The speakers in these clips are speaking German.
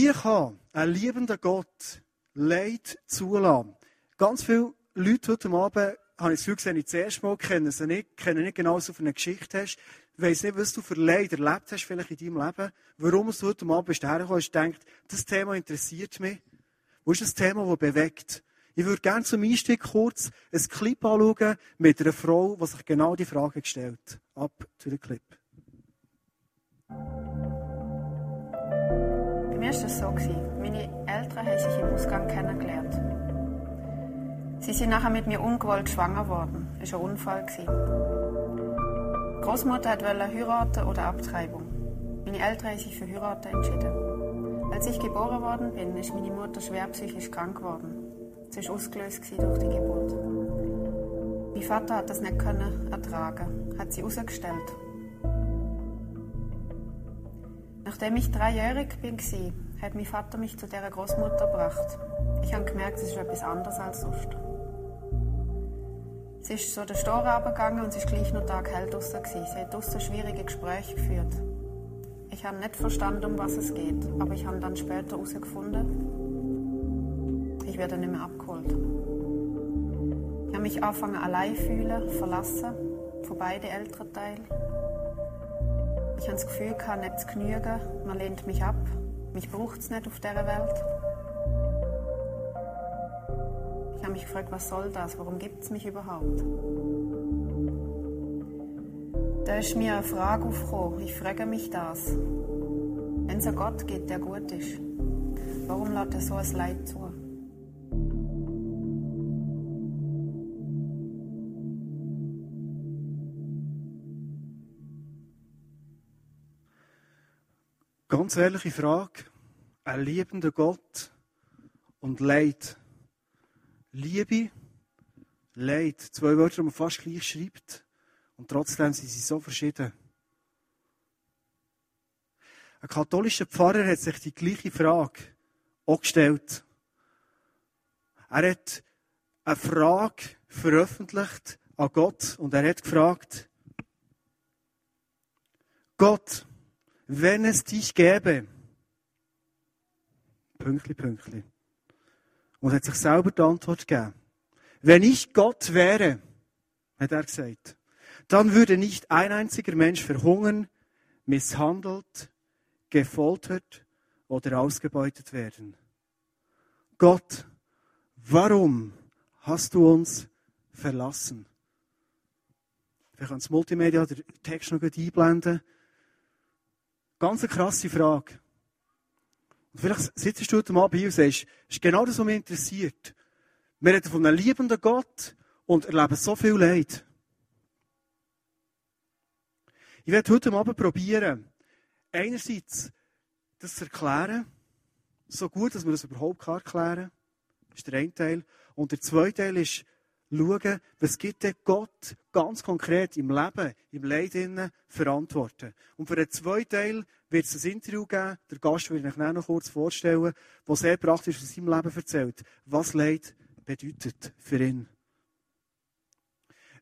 Wie kann ein liebender Gott Leid zulassen? Ganz viele Leute heute Abend, habe ich das Gefühl, gesehen, ich zuerst mal kennen sie nicht, kennen nicht genau, was du für eine Geschichte hast, weiss nicht, was du für Leid erlebt hast, vielleicht in deinem Leben, warum du heute Abend bist hergekommen hast, denkt, das Thema interessiert mich. Wo ist das Thema, das bewegt? Ich würde gerne zum Einstieg kurz ein Clip anschauen mit einer Frau, die sich genau die Frage gestellt Ab zu dem Clip. Mir war das so. Meine Eltern haben sich im Ausgang kennengelernt. Sie sind nachher mit mir ungewollt schwanger geworden. Das war ein Unfall. Die Großmutter wollte heiraten oder Abtreibung. Meine Eltern haben sich für heiraten entschieden. Als ich geboren worden bin, ist meine Mutter schwer psychisch krank geworden. Sie war ausgelöst durch die Geburt. Mein Vater hat das nicht können ertragen, hat sie rausgestellt. Nachdem ich dreijährig war, hat mein Vater mich zu dieser Großmutter gebracht. Ich habe gemerkt, es ist etwas anderes als sonst. Sie ist so den Store runtergegangen und es war gleich noch Tag hell draussen. Sie hat draussen schwierige Gespräche geführt. Ich habe nicht verstanden, um was es geht, aber ich habe dann später herausgefunden, ich werde nicht mehr abgeholt. Ich habe mich angefangen allein fühlen, verlassen von beiden Elternteilen. Ich habe das Gefühl, ich kann nicht zu genügen, man lehnt mich ab, mich braucht es nicht auf dieser Welt. Ich habe mich gefragt, was soll das, warum gibt es mich überhaupt? Da ist mir eine Frage aufgekommen, ich frage mich das. Wenn es einen Gott gibt, der gut ist, warum lässt er so ein Leid zu? Ganz ehrliche Frage. Ein liebender Gott und Leid. Liebe, Leid. Zwei Wörter, die man fast gleich schreibt. Und trotzdem sind sie so verschieden. Ein katholischer Pfarrer hat sich die gleiche Frage auch gestellt. Er hat eine Frage veröffentlicht an Gott und er hat gefragt, Gott, wenn es dich gäbe. Pünktli, Pünktli. Und hat sich selber die Antwort gegeben. Wenn ich Gott wäre, hat er gesagt, dann würde nicht ein einziger Mensch verhungern, misshandelt, gefoltert oder ausgebeutet werden. Gott, warum hast du uns verlassen? Wir können das Multimedia den Text noch einblenden. Ganz eine krasse Frage. Und vielleicht sitzt du heute bei uns und sagst, das ist genau das, was mich interessiert. Wir reden von einem liebenden Gott und erleben so viel Leid. Ich werde heute Abend probieren, einerseits das zu erklären, so gut, dass man das überhaupt erklären. Das ist der eine Teil. Und der zweite Teil ist, schauen, was gibt denn Gott ganz konkret im Leben, im Leid verantworten. Und für den zweiten Teil wird es ein Interview geben, der Gast ich euch noch kurz vorstellen, wo sehr praktisch aus seinem Leben erzählt, was Leid bedeutet für ihn.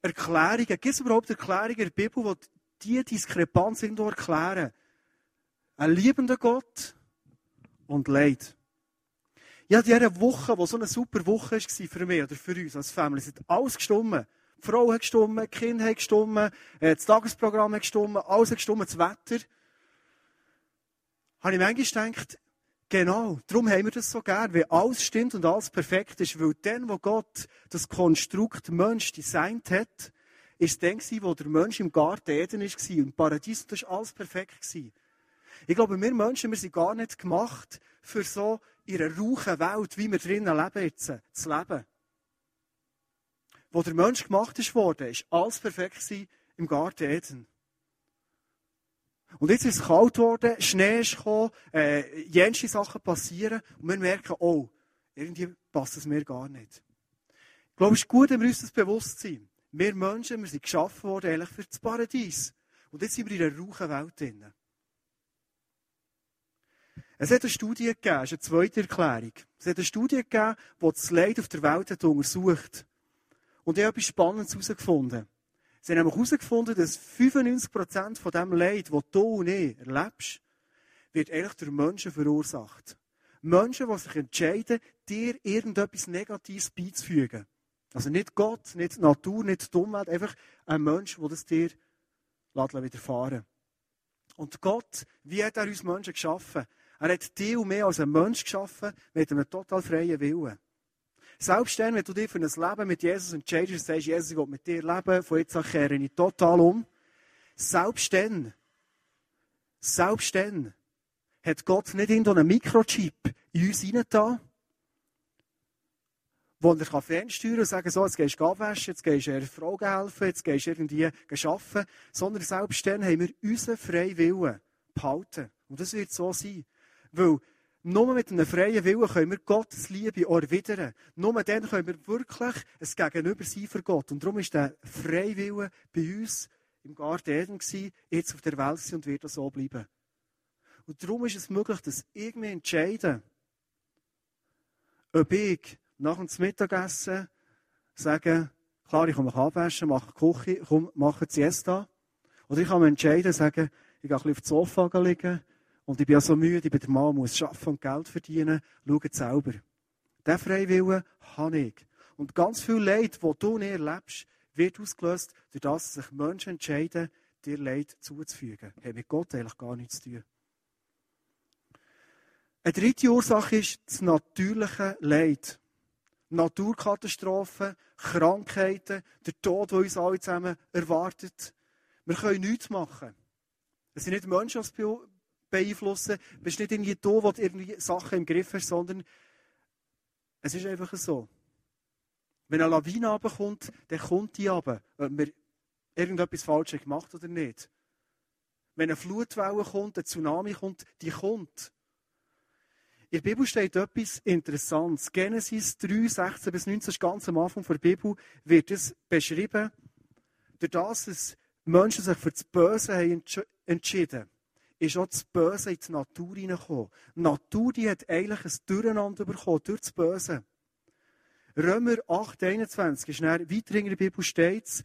Erklärungen, gibt es überhaupt Erklärungen in der Bibel, die diese Diskrepanz irgendwo erklären? Ein liebender Gott und Leid. Ja, diese Woche, die so eine super Woche war für mich oder für uns als Family, es hat alles gestimmt. Die Frau hat gestimmt, die Kinder haben gestimmt, äh, das Tagesprogramm hat gestimmt, alles hat gestimmt, das Wetter. Habe ich manchmal gedacht, genau, darum haben wir das so gern, weil alles stimmt und alles perfekt ist, weil dann, wo Gott das Konstrukt Mensch designt hat, ist dann wo der Mensch im Garten Eden war, im Paradies, das war alles perfekt. Ich glaube, wir Menschen, wir sind gar nicht gemacht, für so in einer rauchen Welt, wie wir drinnen leben jetzt, zu leben. Wo der Mensch gemacht ist worden, ist alles perfekt im Garten Eden. Und jetzt ist es kalt geworden, Schnee ist gekommen, äh, jenste Sachen passieren und wir merken, oh, irgendwie passt es mir gar nicht. Ich glaube, es ist gut, wenn wir uns das bewusst sind. Wir Menschen, wir sind geschaffen worden eigentlich für das Paradies. Und jetzt sind wir in einer rauchen Welt drinnen. Es hat eine Studie gegeben, das ist eine zweite Erklärung. Es hat eine Studie gegeben, die das Leid auf der Welt hat untersucht. Und ich habe etwas Spannendes herausgefunden. Sie haben herausgefunden, dass 95% von dem Leid, das du und ich erlebst, wird eigentlich durch Menschen verursacht. Menschen, die sich entscheiden, dir irgendetwas Negatives beizufügen. Also nicht Gott, nicht die Natur, nicht die Umwelt, einfach ein Mensch, der das dir widerfahren Und Gott, wie hat er uns Menschen geschaffen? Er hat dich und mehr als ein Mensch geschaffen mit einem total freien Willen. Selbst dann, wenn du dich für ein Leben mit Jesus entscheidest und sagst, Jesus, ich will mit dir leben, von jetzt an kehre ich total um. Selbst dann, selbst dann, hat Gott nicht irgendeinen Mikrochip in uns hineingetan, wo er fernsteuern kann und sagen, so, jetzt gehst du abwaschen, jetzt gehst du einer Frau helfen, jetzt gehst du irgendwie arbeiten, sondern selbst dann haben wir unseren freien Willen behalten. Und das wird so sein. Weil nur mit einem freien Willen können wir Gottes Liebe erwidern. Nur dann können wir wirklich ein Gegenüber sein für Gott. Und darum ist der freie Wille bei uns im Garten Eden gewesen, jetzt auf der Welt und wird so bleiben. Und darum ist es möglich, dass ich mich entscheide, ob ich nach dem Mittagessen sage, klar, ich komme mich abwaschen, mache Küche, komm, mache Siesta. Oder ich kann mich entscheiden, sagen, ich gehe ein bisschen auf das Sofa liegen und ich bin ja so müde, ich bin der Mann, muss arbeiten und Geld verdienen, schaut selber. Diesen Freiwillen habe ich. Und ganz viel Leid, das du nicht erlebst, wird ausgelöst, durch das sich Menschen entscheiden, dir Leid zuzufügen. Hat mit Gott eigentlich gar nichts zu tun. Eine dritte Ursache ist das natürliche Leid. Naturkatastrophen, Krankheiten, der Tod, der uns alle zusammen erwartet. Wir können nichts machen. Es sind nicht Menschen, die beeinflussen. Du bist nicht irgendwie da, wo du irgendwie Sachen im Griff hast, sondern es ist einfach so. Wenn eine Lawine runterkommt, dann kommt die runter, ob wir irgendetwas Falsches gemacht oder nicht. Wenn eine Flutwelle kommt, ein Tsunami kommt, die kommt. In der Bibel steht etwas Interessantes. Genesis 3, 16 bis 19, das ganz am Anfang der Bibel, wird es beschrieben, durch das es Menschen sich für das Böse haben entschieden ist auch das Böse in die Natur hineingekommen. Die Natur die hat eigentlich ein Durcheinander bekommen durch das Böse. Römer 8, 21 ist dann, weiter in der Bibel steht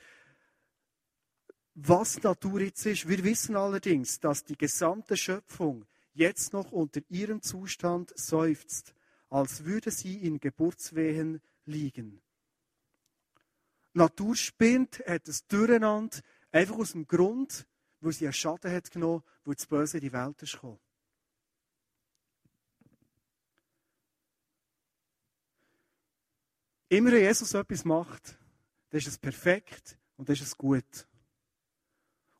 was die Natur jetzt ist. Wir wissen allerdings, dass die gesamte Schöpfung jetzt noch unter ihrem Zustand seufzt, als würde sie in Geburtswehen liegen. Natur spinnt, hat es Durcheinander, einfach aus dem Grund, wo sie einen Schaden hat genommen, wo das Böse in die Welt ist gekommen. Immer wenn Jesus etwas macht, dann ist es perfekt und dann ist es gut.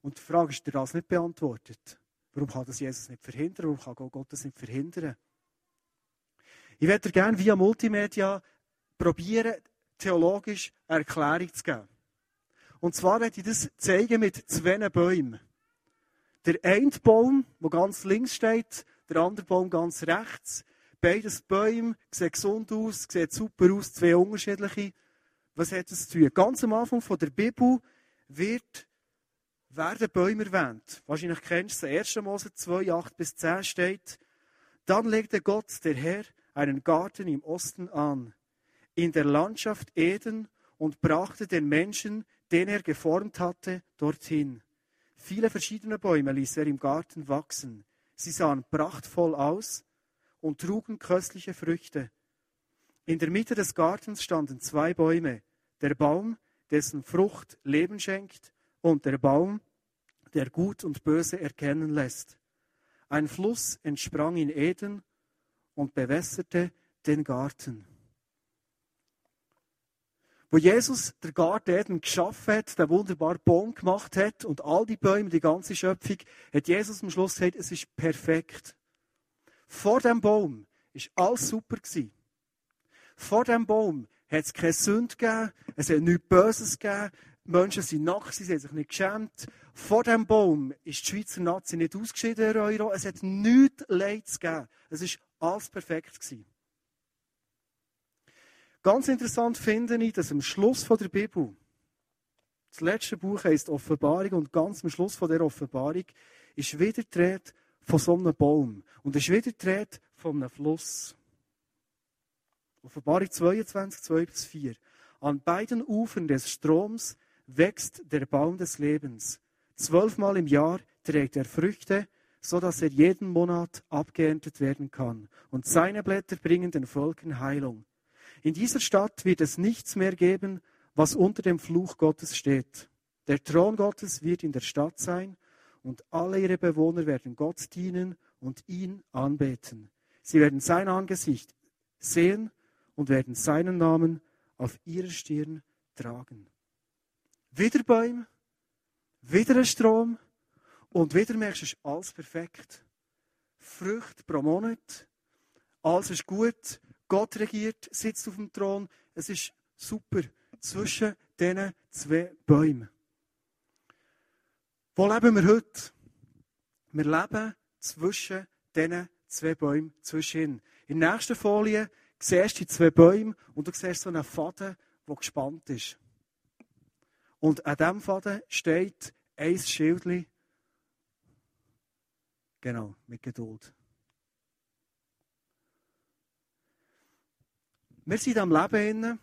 Und die Frage ist dir das nicht beantwortet. Warum kann das Jesus nicht verhindern? Warum kann Gott das nicht verhindern? Ich werde dir gerne via Multimedia probieren, theologisch eine Erklärung zu geben. Und zwar werde ich das zeigen mit zwei Bäumen. Der eine Baum, der ganz links steht, der andere Baum ganz rechts. Beides Bäume, sehen gesund aus, sehen super aus, zwei unterschiedliche. Was hat das zu tun? Ganz am Anfang der Bibel wird werden Bäume erwähnt. Wahrscheinlich kennst du es, 1. Mose 2, 8 bis 10 steht, dann legte Gott, der Herr, einen Garten im Osten an, in der Landschaft Eden und brachte den Menschen, den er geformt hatte, dorthin. Viele verschiedene Bäume ließ er im Garten wachsen. Sie sahen prachtvoll aus und trugen köstliche Früchte. In der Mitte des Gartens standen zwei Bäume, der Baum, dessen Frucht Leben schenkt, und der Baum, der Gut und Böse erkennen lässt. Ein Fluss entsprang in Eden und bewässerte den Garten. Wo Jesus der Garten Eden geschaffen hat, der wunderbar Baum gemacht hat und all die Bäume, die ganze Schöpfung, hat Jesus am Schluss gesagt, es ist perfekt. Vor dem Baum ist alles super gewesen. Vor dem Baum hat es keine Sünde gegeben, es hat nichts Böses gegeben, Menschen sind nackt, sie haben sich nicht geschämt. Vor dem Baum ist die Schweizer Nazi nicht ausgeschieden Euro. Es hat nichts Leid gegeben. Es war alles perfekt. Gewesen. Ganz interessant finde ich, dass am Schluss der Bibel, das letzte Buch heißt Offenbarung und ganz am Schluss von der Offenbarung ist wieder die von so einem Baum und ist wieder die von einem Fluss. Offenbarung 22, 2 bis 4. An beiden Ufern des Stroms wächst der Baum des Lebens. Zwölfmal im Jahr trägt er Früchte, so dass er jeden Monat abgeerntet werden kann. Und seine Blätter bringen den Völkern Heilung. In dieser Stadt wird es nichts mehr geben, was unter dem Fluch Gottes steht. Der Thron Gottes wird in der Stadt sein und alle ihre Bewohner werden Gott dienen und ihn anbeten. Sie werden sein Angesicht sehen und werden seinen Namen auf ihrer Stirn tragen. Wieder Bäume, wieder ein Strom und wieder merkst du, alles perfekt. Frucht pro Monat, alles ist gut, Gott regiert, sitzt auf dem Thron, es ist super zwischen diesen zwei Bäumen. Wo leben wir heute? Wir leben zwischen diesen zwei Bäumen, zwischen. In der nächsten Folie siehst du die zwei Bäume und du siehst so einen Faden, der gespannt ist. Und an diesem Faden steht ein Schildchen. Genau, mit Geduld. Wir sind am Leben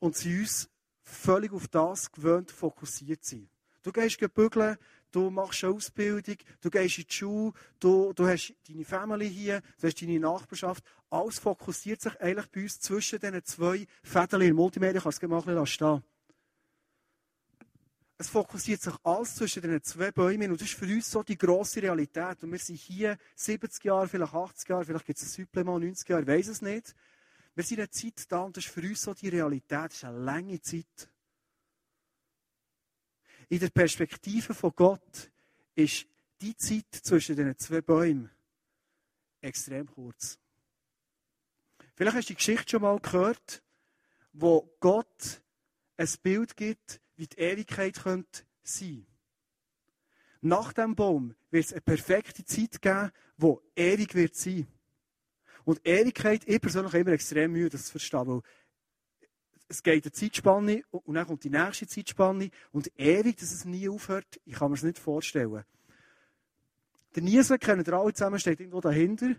und sind uns völlig auf das gewöhnt fokussiert sind. Du gehst bügeln, du machst eine Ausbildung, du gehst in die Schule, du, du hast deine Family hier, du hast deine Nachbarschaft. Alles fokussiert sich eigentlich bei uns zwischen diesen zwei Fäden. In Multimedia kannst du es mal stehen. Es fokussiert sich alles zwischen diesen zwei Bäumen und das ist für uns so die grosse Realität. Und wir sind hier 70 Jahre, vielleicht 80 Jahre, vielleicht gibt es ein Supplement 90 Jahre, ich weiß es nicht. Wir sind eine Zeit da und das ist für uns so die Realität, das ist eine lange Zeit. In der Perspektive von Gott ist die Zeit zwischen den zwei Bäumen extrem kurz. Vielleicht hast du die Geschichte schon mal gehört, wo Gott ein Bild gibt, wie die Ewigkeit könnte sein. Nach dem Baum wird es eine perfekte Zeit geben, wo ewig wird sein. Und Ewigkeit, ich persönlich habe immer extrem Mühe, das zu verstehen, weil es geht eine Zeitspanne und dann kommt die nächste Zeitspanne und ewig, dass es nie aufhört, ich kann mir das nicht vorstellen. Der Niesen, kennen ihr alle zusammen, steht irgendwo dahinter.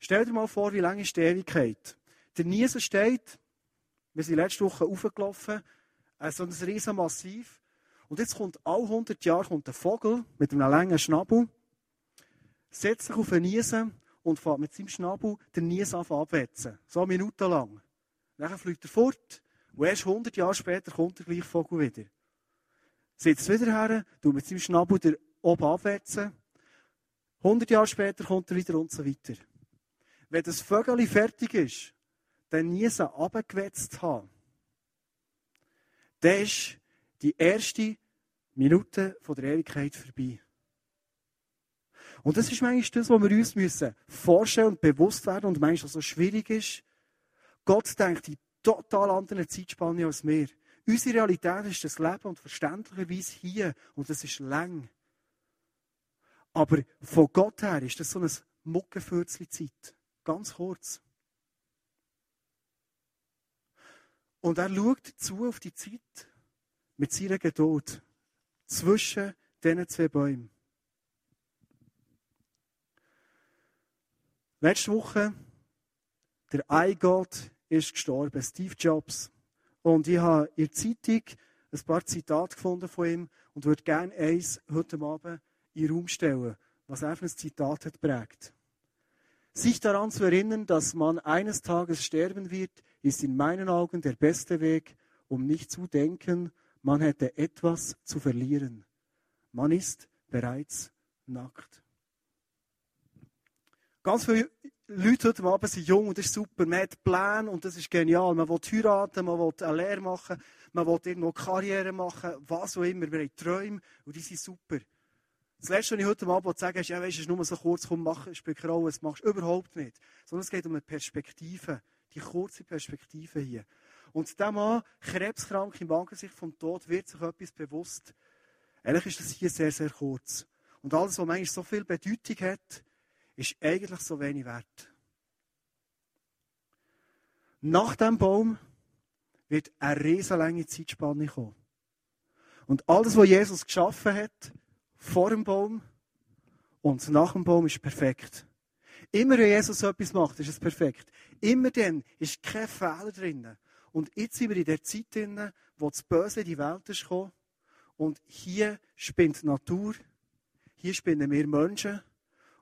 Stell dir mal vor, wie lange ist die Ewigkeit? Der Niesen steht, wir sind letzte Woche aufgelaufen, äh, so ein riesen Massiv. Und jetzt kommt alle 100 Jahre kommt ein Vogel mit einem langen Schnabel, setzt sich auf einen Niesen und fährt mit seinem Schnabel den Niesen abwetzen. So eine Minute lang. Dann fliegt er fort. Und erst 100 Jahre später kommt der gleiche Vogel wieder. Sitzt wieder her, tut mit seinem Schnabel der oben abwetzen. 100 Jahre später kommt er wieder und so weiter. Wenn das Vögel fertig ist, dann Niesen abgewetzt haben, dann ist die erste Minute von der Ewigkeit vorbei. Und das ist manchmal das, was wir uns müssen vorstellen und bewusst werden und manchmal so schwierig ist. Gott denkt in total anderen Zeitspanne als wir. Unsere Realität ist das Leben und verständlicherweise hier und das ist lang. Aber von Gott her ist das so ein Muckenfürzli Zeit. Ganz kurz. Und er schaut zu auf die Zeit mit seiner Geduld zwischen diesen zwei Bäumen. Letzte Woche, der iGod ist gestorben, Steve Jobs. Und ich habe in der Zeitung ein paar Zitate gefunden von ihm und würde gerne eins heute Abend in den Raum stellen, was für ein Zitat hat prägt. Sich daran zu erinnern, dass man eines Tages sterben wird, ist in meinen Augen der beste Weg, um nicht zu denken, man hätte etwas zu verlieren. Man ist bereits nackt. Ganz viele Leute heute Abend sind jung und das ist super. Man hat Pläne und das ist genial. Man will heiraten, man will eine Lehre machen, man will irgendwo Karriere machen, was auch immer. Wir haben Träume und die sind super. Das Letzte, was ich heute Abend sagen ist, ja, weißt, es ist nur so kurz, komm, mach, Rolle, das machst du überhaupt nicht. Sondern es geht um eine Perspektive, die kurze Perspektive hier. Und der Mann, krebskrank im Angesicht vom Tod, wird sich etwas bewusst. Eigentlich ist das hier sehr, sehr kurz. Und alles, was manchmal so viel Bedeutung hat, ist eigentlich so wenig wert. Nach dem Baum wird eine riesenlange Zeitspanne kommen. Und alles, was Jesus geschaffen hat, vor dem Baum und nach dem Baum, ist perfekt. Immer wenn Jesus etwas macht, ist es perfekt. Immer dann ist kein Fehler drin. Und jetzt sind wir in der Zeit drin, wo das Böse in die Welt ist gekommen. Und hier spinnt die Natur, hier spinnen wir Menschen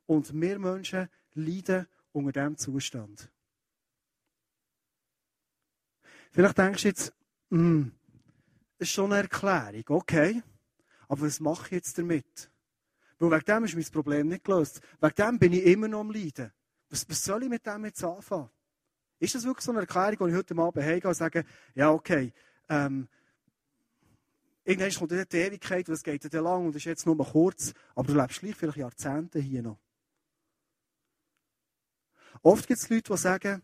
und wir Menschen leiden unter diesem Zustand. Vielleicht denkst du jetzt, hm, das ist schon eine Erklärung, okay, aber was mache ich jetzt damit? Weil wegen dem ist mein Problem nicht gelöst. Wegen dem bin ich immer noch am Leiden. Was, was soll ich mit dem jetzt anfangen? Ist das wirklich so eine Erklärung, wo ich heute Abend heimgehe und sage, ja, okay, ähm, irgendwann kommt die Ewigkeit, es geht dann lang und ist jetzt nur kurz, aber du lebst gleich vielleicht Jahrzehnte hier noch. Oft gibt es Leute, die sagen,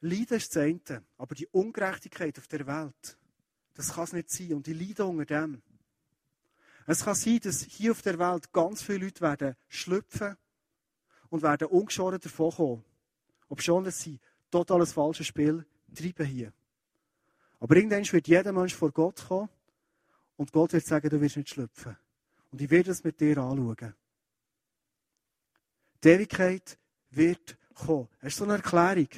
Leiden ist das eine, aber die Ungerechtigkeit auf der Welt, das kann es nicht sein. Und die leiden unter dem. Es kann sein, dass hier auf der Welt ganz viele Leute werden schlüpfen und werden ungeschoren davon kommen. Ob schon, dass sie totales falsches Spiel treiben hier. Aber irgendwann wird jeder Mensch vor Gott kommen und Gott wird sagen, du wirst nicht schlüpfen. Und ich werde es mit dir anschauen. Die Ewigkeit wird kommen. Das ist so eine Erklärung.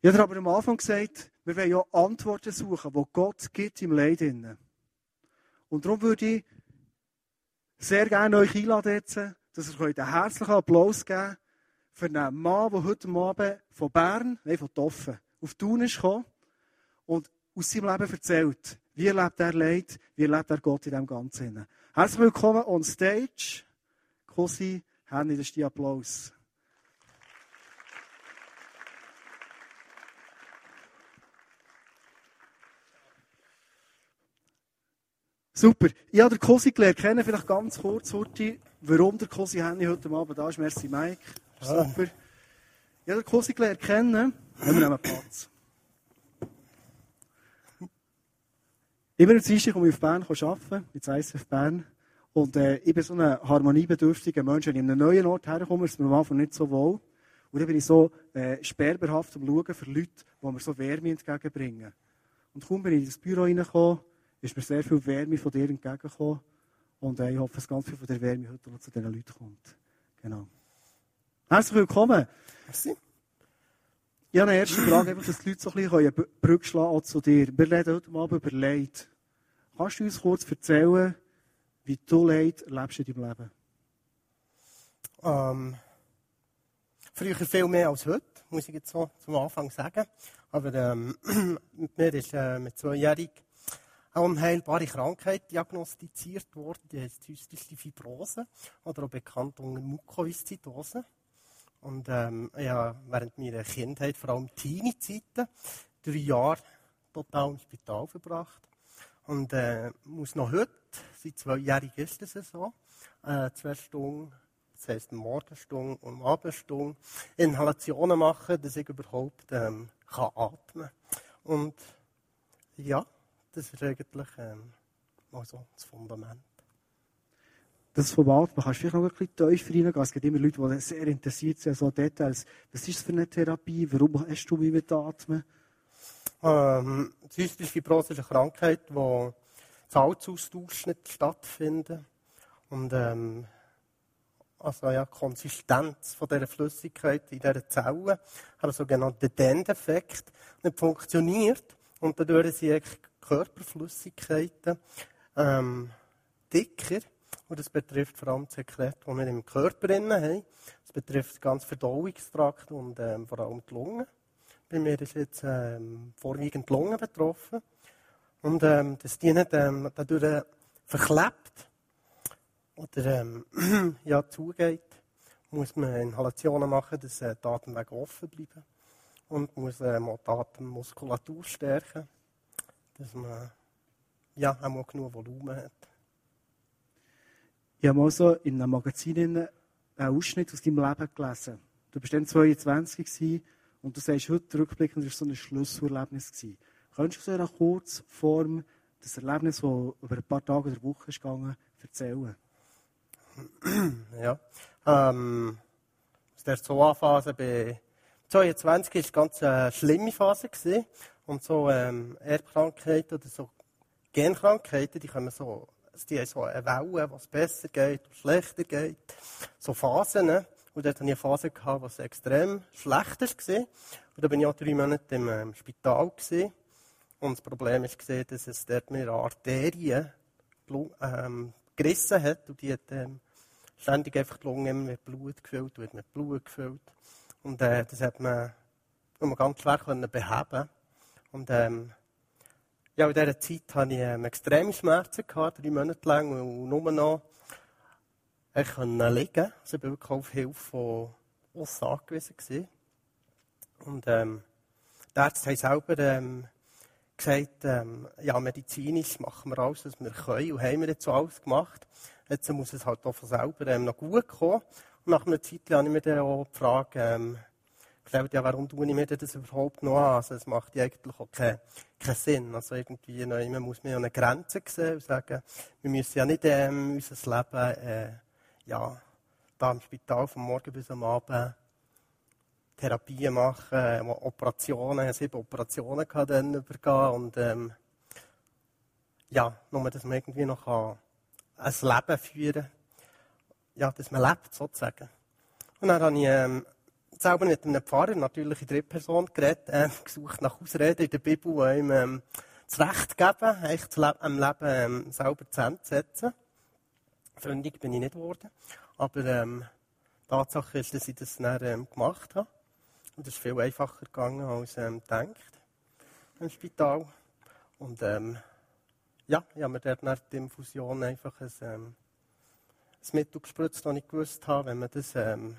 Ich habe aber am Anfang gesagt, wir wollen ja Antworten suchen, die Gott gibt im Leid. Und darum würde ich sehr gerne euch einladen, dass ihr euch einen herzlichen Applaus geben für einen Mann, der heute Abend von Bern, nein, von Toffen, auf Thun ist gekommen und aus seinem Leben erzählt. Wie erlebt er Leid, wie erlebt er Gott in dem Ganzen. Herzlich willkommen on stage. Cosi, Henny, das ist die Applaus. Super. Ich habe den Cosi gelernt kennen, vielleicht ganz kurz, Hurti, warum der Cosi Henny heute Abend da ist. Merci, Mike. Super. Ich habe den Cosi gelernt kennen. Wir nehmen Platz. Immer am Dienstag komme ich auf Bern arbeiten, ins ISF Bern. Und äh, ich bin so ein harmoniebedürftiger Mensch. Wenn ich an einen neuen Ort herkomme, ist es mir am Anfang nicht so wohl. Und dann bin ich so äh, sperrberhaft am Schauen für Leute, die mir so Wärme entgegenbringen. Und kaum bin ich in das Büro reingekommen, ist mir sehr viel Wärme von dir entgegengekommen. Und äh, ich hoffe, dass ganz viel von der Wärme heute noch zu diesen Leuten kommt. Genau. Herzlich willkommen. Merci. Ich habe eine erste Frage, einfach, dass die Leute so ein bisschen Brücke schlagen zu dir. Wir reden heute mal über Leid. Kannst du uns kurz erzählen, wie du Leid erlebst in deinem Leben? Ähm, früher viel mehr als heute, muss ich jetzt so zum Anfang sagen. Aber ähm, mit mir ist äh, mit zweijährig eine unheilbare Krankheit diagnostiziert worden, die heißt zystische Fibrose oder auch bekannt unter Mukoviszidose. Und ähm, habe während meiner Kindheit, vor allem Teenie-Zeiten, drei Jahre total im Spital verbracht. Und äh, muss noch heute, seit zweijährig ist es so, äh, zwei Stunden, das heisst Morgenstunde und Abendstunde, Inhalationen machen, dass ich überhaupt ähm, kann atmen. Und ja, das ist eigentlich ähm, mal so das Fundament das Format, man kann vielleicht noch ein bisschen tiefer reingehen. Es gibt immer Leute, die sehr interessiert sind an so Details. Was ist das für eine Therapie? Warum hast du mich mit Atmen? Ähm, Zystische Fibrose ist eine Krankheit, wo Salzaustausch nicht stattfindet. Und ähm, also ja, Konsistenz von dieser Flüssigkeit in dieser Zelle hat einen sogenannten Dendeffekt nicht funktioniert. Und dadurch sind Körperflüssigkeiten ähm, dicker und das betrifft vor allem das Sekret, das wir im Körper haben. Das betrifft ganz Verdauungstrakt und ähm, vor allem die Lunge. Bei mir ist jetzt ähm, vorwiegend die Lunge betroffen. Und ähm, dass die nicht ähm, dadurch verklebt oder ähm, ja, zugeht, muss man Inhalationen machen, dass äh, die Atemwege offen bleiben. Und muss ähm, auch die Atemmuskulatur stärken, dass man ja, auch genug Volumen hat. Ich habe mal so in einem Magazin einen Ausschnitt aus deinem Leben gelesen. Du bist dann 22 gewesen, und du sagst heute rückblickend, das war so ein Schlusserlebnis. Könntest du so in einer Kurzform das Erlebnis, das über ein paar Tage oder Wochen ist gegangen, erzählen? Ja. Ähm, aus der ZOA-Phase bei 22 war eine ganz schlimme Phase. Gewesen. Und so ähm, Erbkrankheiten oder so Genkrankheiten, die kommen so die haben so eine Welle, wo es besser geht und schlechter geht. So Phasen. Ne? Und dort hatte ich eine Phase, gehabt, wo es extrem schlecht war. Und da bin ich auch drei Monate im ähm, Spital. Gewesen. Und das Problem war, dass es dort mehr Arterien ähm, gerissen hat und die hat ähm, ständig einfach die Lunge mit Blut gefüllt, wird mit Blut gefüllt. Und äh, das hat man nur ganz schwer können beheben. Und ähm, ja, in dieser Zeit hatte ich ähm, extreme Schmerzen, gehabt, drei Monate lang, und nur noch ich konnte liegen. Also ich war wirklich auf Hilfe von uns angewiesen. Gewesen. Und ähm, die Ärzte haben selber ähm, gesagt, ähm, ja, medizinisch machen wir alles, was wir können. Und haben wir jetzt so alles gemacht. Jetzt muss es halt auch von selber ähm, noch gut kommen. Und nach einer Zeit habe ich mir dann auch die Frage ähm, gestellt, ja, warum tue ich mir das überhaupt noch an? Also, es macht ja eigentlich auch keinen, keinen Sinn. Also, irgendwie, man muss mir eine Grenze sehen und sagen, wir müssen ja nicht ähm, unser Leben, äh, ja, da im Spital vom Morgen bis am Abend Therapien machen, Operationen, ich hatte sieben Operationen dann übergehen und ähm, ja, nur, dass man irgendwie noch ein Leben führen kann, ja, dass man lebt, sozusagen. Und dann habe ich ähm, selber mit einem Pfarrer, natürlich in dritter Person, geredet, äh, gesucht nach Ausreden in der Bibel, ihm ähm, das Recht geben, Leben, am Leben ähm, selber zu setzen. Freundlich bin ich nicht geworden, aber ähm, Tatsache ist, dass ich das dann ähm, gemacht habe. Und es ist viel einfacher gegangen als ähm, gedacht im Spital. Und ähm, ja, ich habe mir dort nach der Infusion einfach ein, ähm, ein Mittel gespritzt, das ich gewusst habe. Wenn man, das, ähm,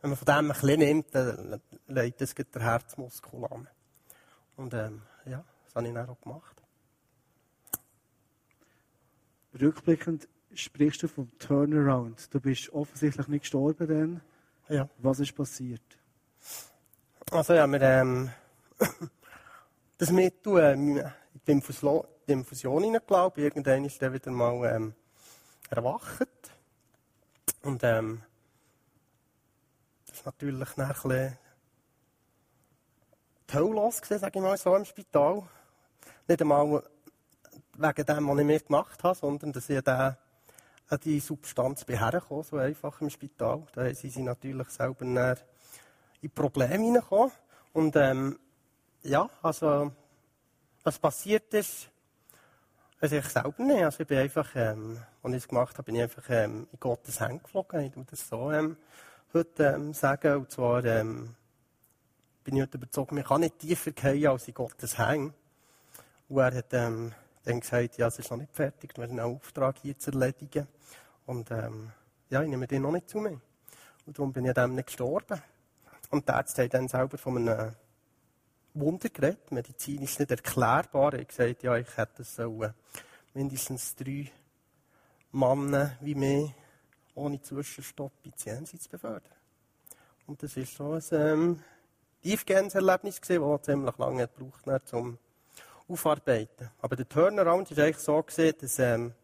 wenn man von dem ein bisschen nimmt, dann legt das der Herzmuskel an. Und ähm, ja, das habe ich dann auch gemacht. Rückblickend sprichst du vom Turnaround. Du bist offensichtlich nicht gestorben dann. Ja. Was ist passiert? Also ja, wir ähm, das Mittel ähm, in die Infusion, die Infusion. Irgendwann ist der wieder mal ähm, erwacht. Und ähm, das ist natürlich ein bisschen die Hölle los gewesen, sage ich mal so, im Spital. Nicht einmal wegen dem, was ich mir gemacht habe, sondern dass ich da an die Substanz hergekommen so einfach im Spital. Da sind sie natürlich selber in Probleme hineingekommen. Und ähm, ja, also was passiert ist, weiß ich selber nicht. Also ich bin einfach, ähm, als ich es gemacht habe, bin ich einfach ähm, in Gottes Hände geflogen. Ich würde das so ähm, heute ähm, sagen. Und zwar ähm, bin ich heute überzeugt, man kann nicht tiefer gehen als in Gottes Hände. Und er hat ähm, dann gesagt, ja, es ist noch nicht fertig, wir haben einen Auftrag hier zu erledigen. Und ähm, ja, ich nehme den noch nicht zu mir. Und darum bin ich an dem nicht gestorben. Und der Arzt hat dann selber von einem Wunder geredet, medizinisch nicht erklärbar. Er hat gesagt, ja, ich hätte so mindestens drei Männer wie mir ohne Zwischenstopp ins Jenseits befördern. Und das war so ein ähm, tiefgehendes Erlebnis, das ziemlich lange gebraucht hat, zum Aufarbeiten. Aber der Turnaround war eigentlich so, gewesen, dass ähm,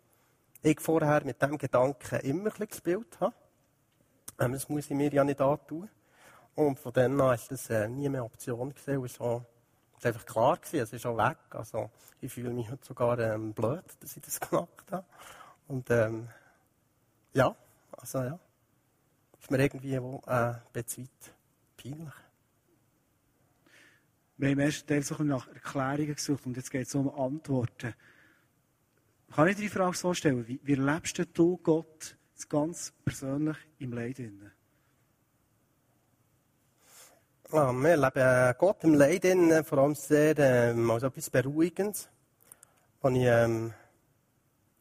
ich vorher mit dem Gedanken immer ein gespielt habe. Ähm, das muss ich mir ja nicht antun. Und von dann an war das äh, nie mehr Option. Es war einfach klar, gewesen, es ist auch weg. Also, ich fühle mich heute sogar ähm, blöd, dass ich das gemacht habe. Und ähm, ja, also ja, ist mir irgendwie wo, äh, bezweit peinlich. Wir haben im ersten Teil so nach Erklärungen gesucht und jetzt geht es um Antworten. Kann ich dir die Frage so stellen, wie, wie lebst du Gott ganz persönlich im Leid? Drin? Ja, wir leben Gott im Leid, in, vor allem sehr ähm, als etwas Beruhigendes, wo ich ähm,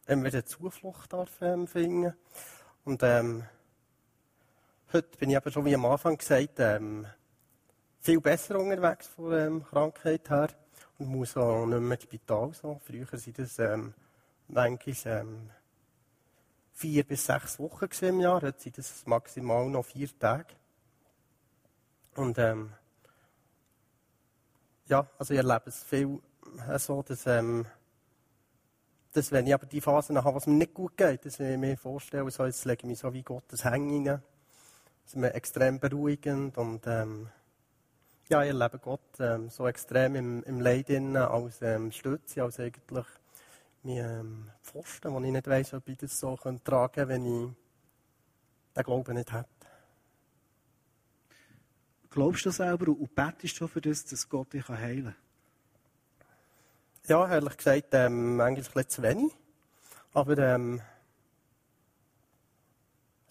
immer wieder Zuflucht darf ähm, finden Und ähm, heute bin ich aber schon wie am Anfang gesagt, ähm, viel besser unterwegs von ähm, Krankheit her und muss auch nicht mehr ins Spital. So. Früher waren das ähm, manchmal ähm, vier bis sechs Wochen im Jahr, heute sind das maximal noch vier Tage. Und ähm, ja, also ich erlebe es viel äh, so, dass, ähm, dass wenn ich aber die Phasen habe, was mir nicht gut geht, dass ich mir vorstelle, so, jetzt lege ich mich so wie Gottes Hängen rein. Das ist mir extrem beruhigend und ähm, ja, ich erlebe Gott ähm, so extrem im, im Leid als ähm, Stütze, als eigentlich mein ähm, Pfosten, wo ich nicht weiss, ob ich das so tragen könnte, wenn ich den Glauben nicht hätte. Glaubst du selber und betest du für das, dass Gott dich heilen kann? Ja, ehrlich gesagt, ähm, eigentlich ein bisschen zu wenig. Aber ähm,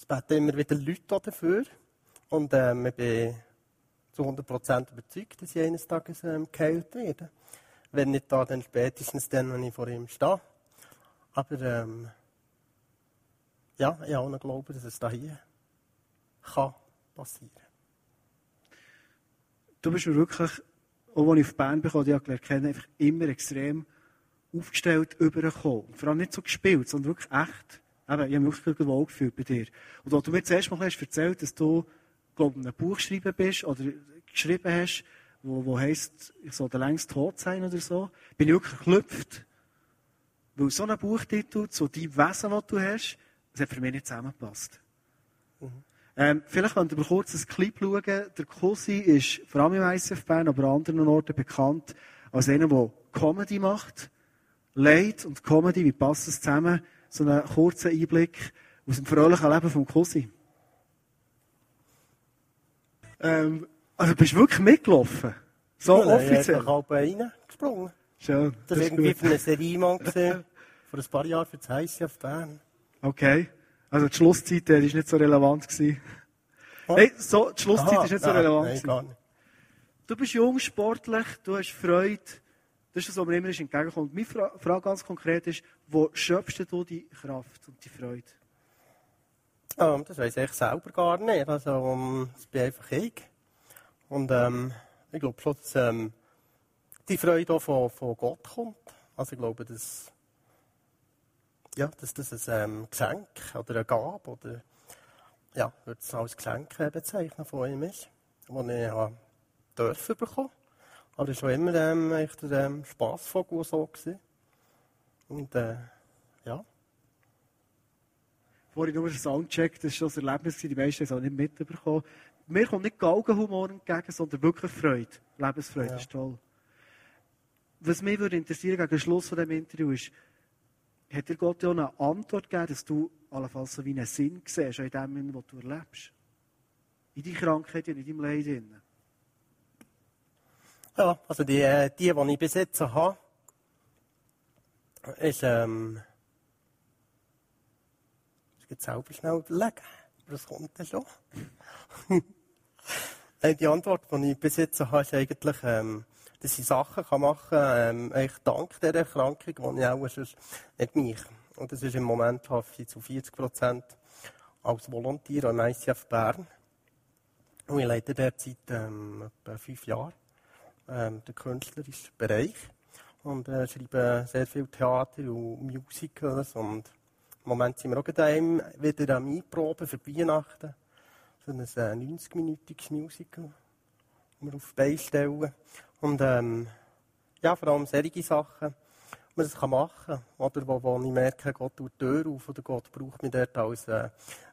beten immer wieder Leute dafür. Und ähm, ich bin zu 100% überzeugt, dass ich eines Tages ähm, geheilt werde. Wenn nicht da, dann spätestens dann, wenn ich vor ihm stehe. Aber ähm, ja, ich habe auch noch Glauben, dass es da hier kann passieren Du bist wirklich, auch als ich auf Bern bekam, die ich kennen, einfach immer extrem aufgestellt übergekommen. Vor allem nicht so gespielt, sondern wirklich echt. Eben, ich habe mich wirklich wohl gefühlt bei dir. Und als du mir zuerst mal hast erzählt, dass du, glaube ein Buch geschrieben bist, oder geschrieben hast, wo, wo heisst, ich soll der längst tot sein oder so, bin ich wirklich geklüpft. Weil so ein Buchtitel, so die Wesen, die du hast, das hat für mich nicht zusammengepasst. Mhm. Ähm, vielleicht könnt ihr mal kurz ein Clip schauen. Der Cousin ist vor allem im ICF Bern, aber an anderen Orten bekannt als einer, der Comedy macht. Leid und Comedy, wie passt es zusammen? So einen kurzen Einblick aus dem fröhlichen Leben vom Cousin. Ähm, also bist du wirklich mitgelaufen? So ja, offiziell? Ich halb reingesprungen. Schön. Das, das war irgendwie für eine Serie mal gesehen, vor ein paar Jahren für das ICF Bern. Okay. Also die Schlusszeit war nicht so relevant. Gewesen. Nein, so, die Schlusszeit Aha, ist nicht so nein, relevant. Nein, gar nicht. Du bist jung, sportlich, du hast Freude. Das ist das, was mir immer entgegenkommt. Meine Frage ganz konkret ist, wo schöpfst du die Kraft und die Freude? Um, das weiß ich selber gar nicht. Also, um, das bin einfach ich. Und ähm, ich glaube schon, dass ähm, die Freude von, von Gott kommt. Also ich glaube, dass ja, dass das ein ähm, Geschenk oder eine Gabe oder ja, würde es als Geschenk bezeichnen von ihm ist, das ich ja, dürfen bekommen. Aber es war immer ähm, ein ähm, Spassvogel so gewesen. Und äh, ja. Vorhin nur den Soundcheck, das war schon das Erlebnis, die meisten haben es auch nicht mitbekommen. Mir kommt nicht Galgenhumor entgegen, sondern wirklich Freude. Lebensfreude, ja. ist toll. Was mich würde interessieren gegen den Schluss von diesem Interview ist, hat dir Gott ja eine Antwort gegeben, dass du allenfalls so wie einen Sinn siehst in dem, was du erlebst? In deiner Krankheit in deinem Leid. Ja, also die, äh, die, die ich bis jetzt habe, ist, ähm, muss selber schnell überlegen, aber das kommt dann schon. die Antwort, die ich bis jetzt habe, ist eigentlich, ähm, dass ich Sachen kann machen kann, ähm, dank dieser Erkrankung, die ich auch sonst nicht mich. Und das ist im Moment ich zu 40 Prozent als Volontär im ICF Bern. Und ich leite derzeit ähm, etwa fünf Jahre ähm, den künstlerischen Bereich und äh, schreibe sehr viel Theater und Musicals. Und im Moment sind wir auch daheim wieder am Einproben für Weihnachten. So ein äh, 90-minütiges Musical, das wir auf die Beine stellen. Und ähm, ja, vor allem solche Sachen, man das machen kann. Oder wo, wo ich merke, Gott tut die Tür auf oder Gott braucht mich dort als äh,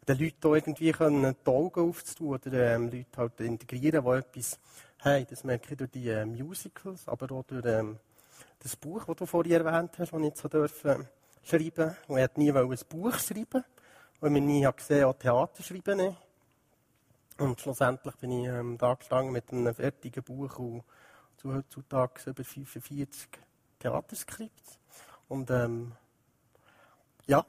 den Leuten irgendwie können, die Augen aufzutun oder ähm, Leute halt integrieren, die etwas haben. Das merke ich durch die äh, Musicals, aber auch durch ähm, das Buch, das du vorhin erwähnt hast, das ich jetzt so dürfen schreiben. Und ich nie ein Buch schreiben, weil ich nie gesehen habe, Theater schreiben nicht. Und schlussendlich bin ich ähm, da gestanden mit einem fertigen Buch und zu heutzutage über 45 Theaterskripts. Und ähm, ja,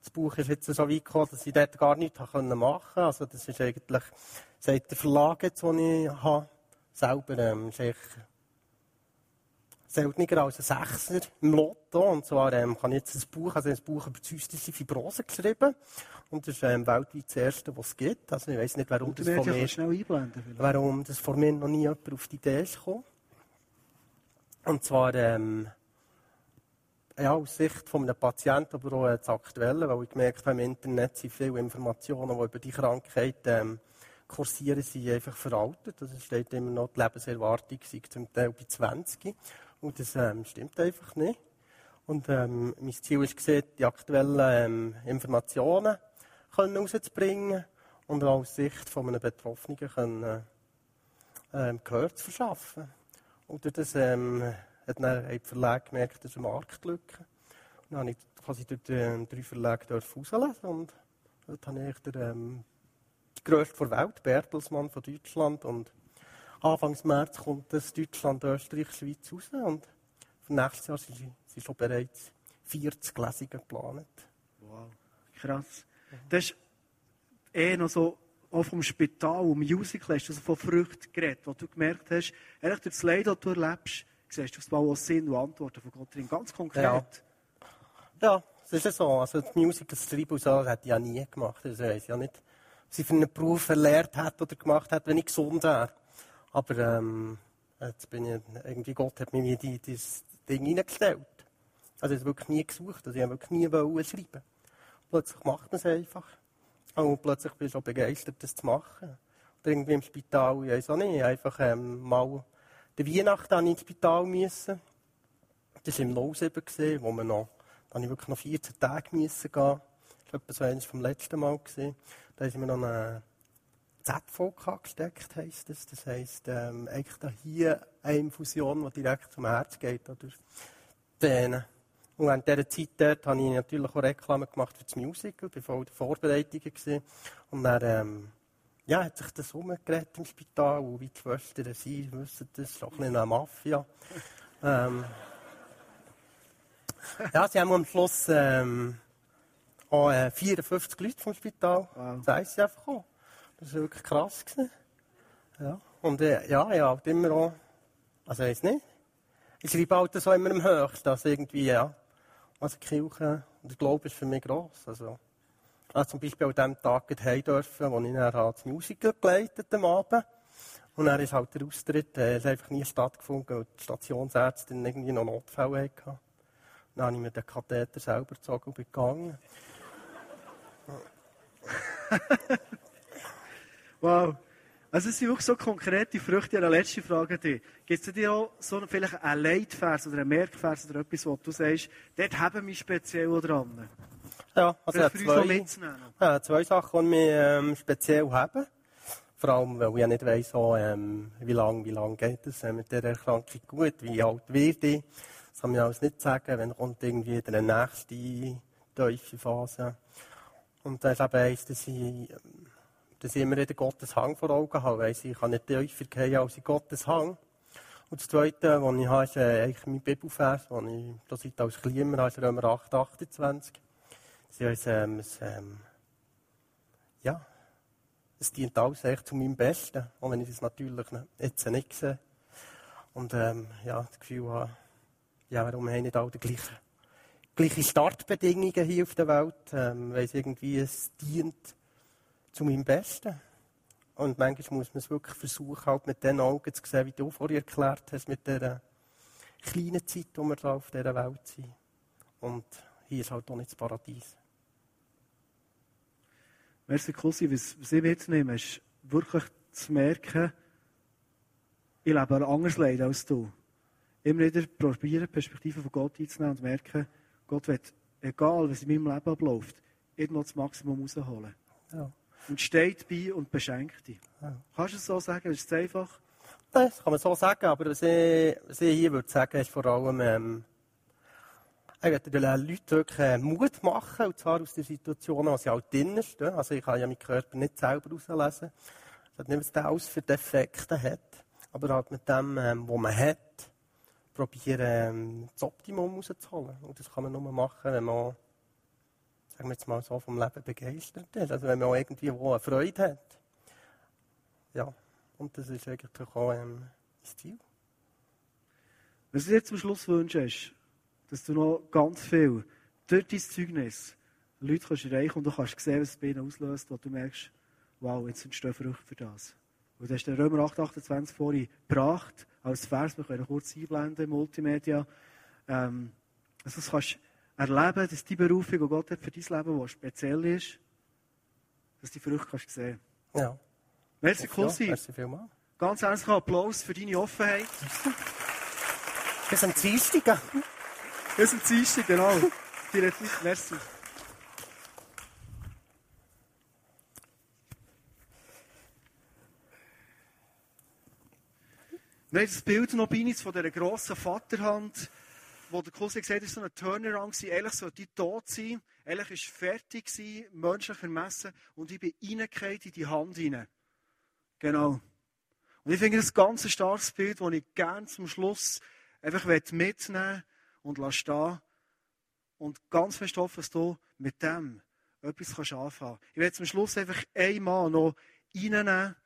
das Buch ist jetzt so weit gekommen, dass ich dort gar nichts machen konnte. Also das ist eigentlich, seit der Verlag den ich habe, selber, ähm, ist seltener als ein Sechser im Lotto. Und zwar ähm, habe ich jetzt ein Buch, also ein Buch über zystische Fibrose geschrieben. Und das ist ähm, weltweit das erste, was es gibt. Also ich weiß nicht, warum das, von mir, warum das von mir noch nie jemand auf die Idee ist gekommen. Und zwar ähm, ja, aus Sicht von einem Patienten, aber auch das Aktuelle, weil ich gemerkt habe, im Internet sind viele Informationen, die über die Krankheit ähm, kursieren, sind einfach veraltet. Das steht immer noch, die Lebenserwartung sei zum Teil bei 20. Und das ähm, stimmt einfach nicht. Und ähm, mein Ziel ist gesehen, die aktuellen ähm, Informationen können rauszubringen und aus Sicht von einem Betroffenen können, ähm, Gehör zu verschaffen. Und durch das ähm, hat dann ein Verlag gemerkt, das ist eine Marktlücke. Und dann habe ich quasi durch die ähm, drei Verlage rauslesen und dort habe ich den ähm, grösste der Welt, Bertelsmann von Deutschland. Und Anfang März kommt das Deutschland, Österreich, Schweiz raus. Und für nächstes Jahr sind, sind schon bereits 40 Lesungen geplant. Wow, krass. Das ist eh noch so auch vom Spital, um Musical hast du also von Früchten geredet, wo du gemerkt hast, ehrlich, durch das Leid, das du erlebst, siehst du mal auch Sinn und Antworten von Gott drin. Ganz konkret. Ja. Ja, das ist ja so. Also die Musik, das und so, hätte ich ja nie gemacht. Das weiß ich ja nicht, was ich für einen Beruf erlernt hätte oder gemacht hätte, wenn ich gesund wäre. Aber ähm, jetzt bin ich irgendwie, Gott hat mir die, dieses Ding hineingestellt. Also ich habe wirklich nie gesucht, also ich habe wirklich nie schreiben. Plötzlich macht man es einfach. Und plötzlich bist du auch begeistert, das zu machen. Oder irgendwie im Spital, ich weiß auch nicht, einfach ähm, mal der Weihnachten ins Spital müssen. Das war im 07, wo man noch, da habe ich wirklich noch 14 Tage müssen gehen. Das war etwa so eines vom letzten Mal. Gewesen. Da sie mir noch eine ZVK gesteckt, heisst das. Das heisst, ähm, eigentlich hier eine Infusion, die direkt zum Herz geht, oder Venen. Und während dieser Zeit dort habe ich natürlich auch Reklame gemacht für das Musical, ich war voll in den Vorbereitungen. Gewesen. Und dann, ähm, ja, hat sich das umgedreht im Spital, und wie die Schwestern sind, wissen das, ist auch ein eine Mafia. Ähm, ja, sie haben am Schluss ähm, auch, äh, 54 Leute vom Spital, Wow. das heisst sie einfach auch. Das war wirklich krass. Gewesen. Ja. Und äh, ja, ja, halt immer auch, also ich weiß nicht, ich schreibe halt so immer am höchsten, also irgendwie, ja. Also die Kirche und der Glaube ist für mich gross. Also, also zum Beispiel an dem Tag heim dürfen, wo ich dann das Musical geleitet am Abend. Und dann ist halt der Austritt, äh, hat einfach nie stattgefunden, weil die Stationsärztin irgendwie noch Notfälle hatte. Dann habe ich mir den Katheter selber gezogen und bin gegangen. Wow. Also es sind wirklich so konkrete Früchte. Eine letzte Frage an dich. Gibt es dir auch so einen- vielleicht einen Leitvers oder einen Merkvers oder etwas, wo du sagst, dort haben wir speziell dran? Ja, also auch zwei, ja, zwei Sachen, die mich ähm, speziell haben. Vor allem, weil ich ja nicht weiss, ähm, wie lange wie lang geht es äh, mit dieser Erkrankung gut, wie alt wird ich. Das kann man alles nicht sagen, wenn kommt irgendwie eine nächste tiefe Phase. Und das ist eben eins, dass ich, ähm, dass ich immer wieder Gottes Hang vor Augen habe. Weiss, ich kann nicht tiefer gehen als in Gottes Hang. Und das Zweite, was ich habe, ist äh, eigentlich mein Bibelvers, den ich da seit als Klima habe, ist Römer 8, 28. Sie heißt, ähm, es, ähm, ja, es dient alles echt zu meinem Besten, auch wenn ich das natürlich nicht- jetzt nicht sehe. Und ähm, ja, das Gefühl habe, ja, warum haben nicht alle die gleichen, gleiche Startbedingungen hier auf der Welt, ähm, weil es irgendwie, es dient zu meinem Besten. Und manchmal muss man es wirklich versuchen, halt mit den Augen zu sehen, wie du vorher erklärt hast, mit der kleinen Zeit, die wir da auf dieser Welt sind. Und hier ist halt auch nicht das Paradies. Merci, Kussi. Was, ich mitnehme, ist wirklich zu merken, ich lebe ein anderes Leid als du. Immer wieder probieren, die Perspektive von Gott einzunehmen und merken, Gott wird, egal was in meinem Leben abläuft, irgendwo das Maximum rausholen. Ja. Und steht bei und beschenkt dich. Kannst du es so sagen? Ist es einfach? Das kann man so sagen, aber was ich, was ich hier würde sagen, ist vor allem, ähm, ich würde den Leuten wirklich äh, Mut machen, und zwar aus der Situation, wo sie halt drinnen stehen. Also ich kann ja meinen Körper nicht selber auslesen. Es hat nicht, was der alles für Defekte hat, aber halt mit dem, ähm, was man hat, probieren, ähm, das Optimum rauszuholen. Und das kann man nur machen, wenn man, sagen wir jetzt mal so, vom Leben begeistert ist. Also wenn man auch irgendwie wo eine Freude hat. Ja. Und das ist eigentlich auch ähm, das Ziel. Was ich dir zum Schluss wünsche, ist, dass du noch ganz viel durch dein Zeugnis Leute kannst erreichen und du kannst sehen, was es bei ihnen auslöst, wo du merkst, wow, jetzt entstehen Früchte für das. Und du hast den Römer 8, 28 vorhin gebracht, als Vers, wir können kurz einblenden im Multimedia. Ähm, also das kannst du erleben, dass die Berufung, die Gott hat für dein Leben, die speziell ist, dass die Früchte kannst sehen. Ja. Merci, ja, Kussi. Merci vielmals. Ganz herzlichen Applaus für deine Offenheit. Bis am Dienstag. Wir sind Dienstag, genau. Direkt, merci. Wir haben das Bild noch von dieser grossen Vaterhand, wo der Cousin gesagt hat, so ein Turnaround. gewesen. Eigentlich sollte die tot sein. War es fertig, gewesen, menschlich ermessen. Und ich bin reingefallen in die Hand hinein. Genau. Und ich finde das ganz ein starkes Bild, das ich gerne zum Schluss einfach mitnehmen und lassen stehen. Und ganz fest hoffen, dass du mit dem etwas kannst anfangen kannst. Ich werde zum Schluss einfach einmal noch reinnehmen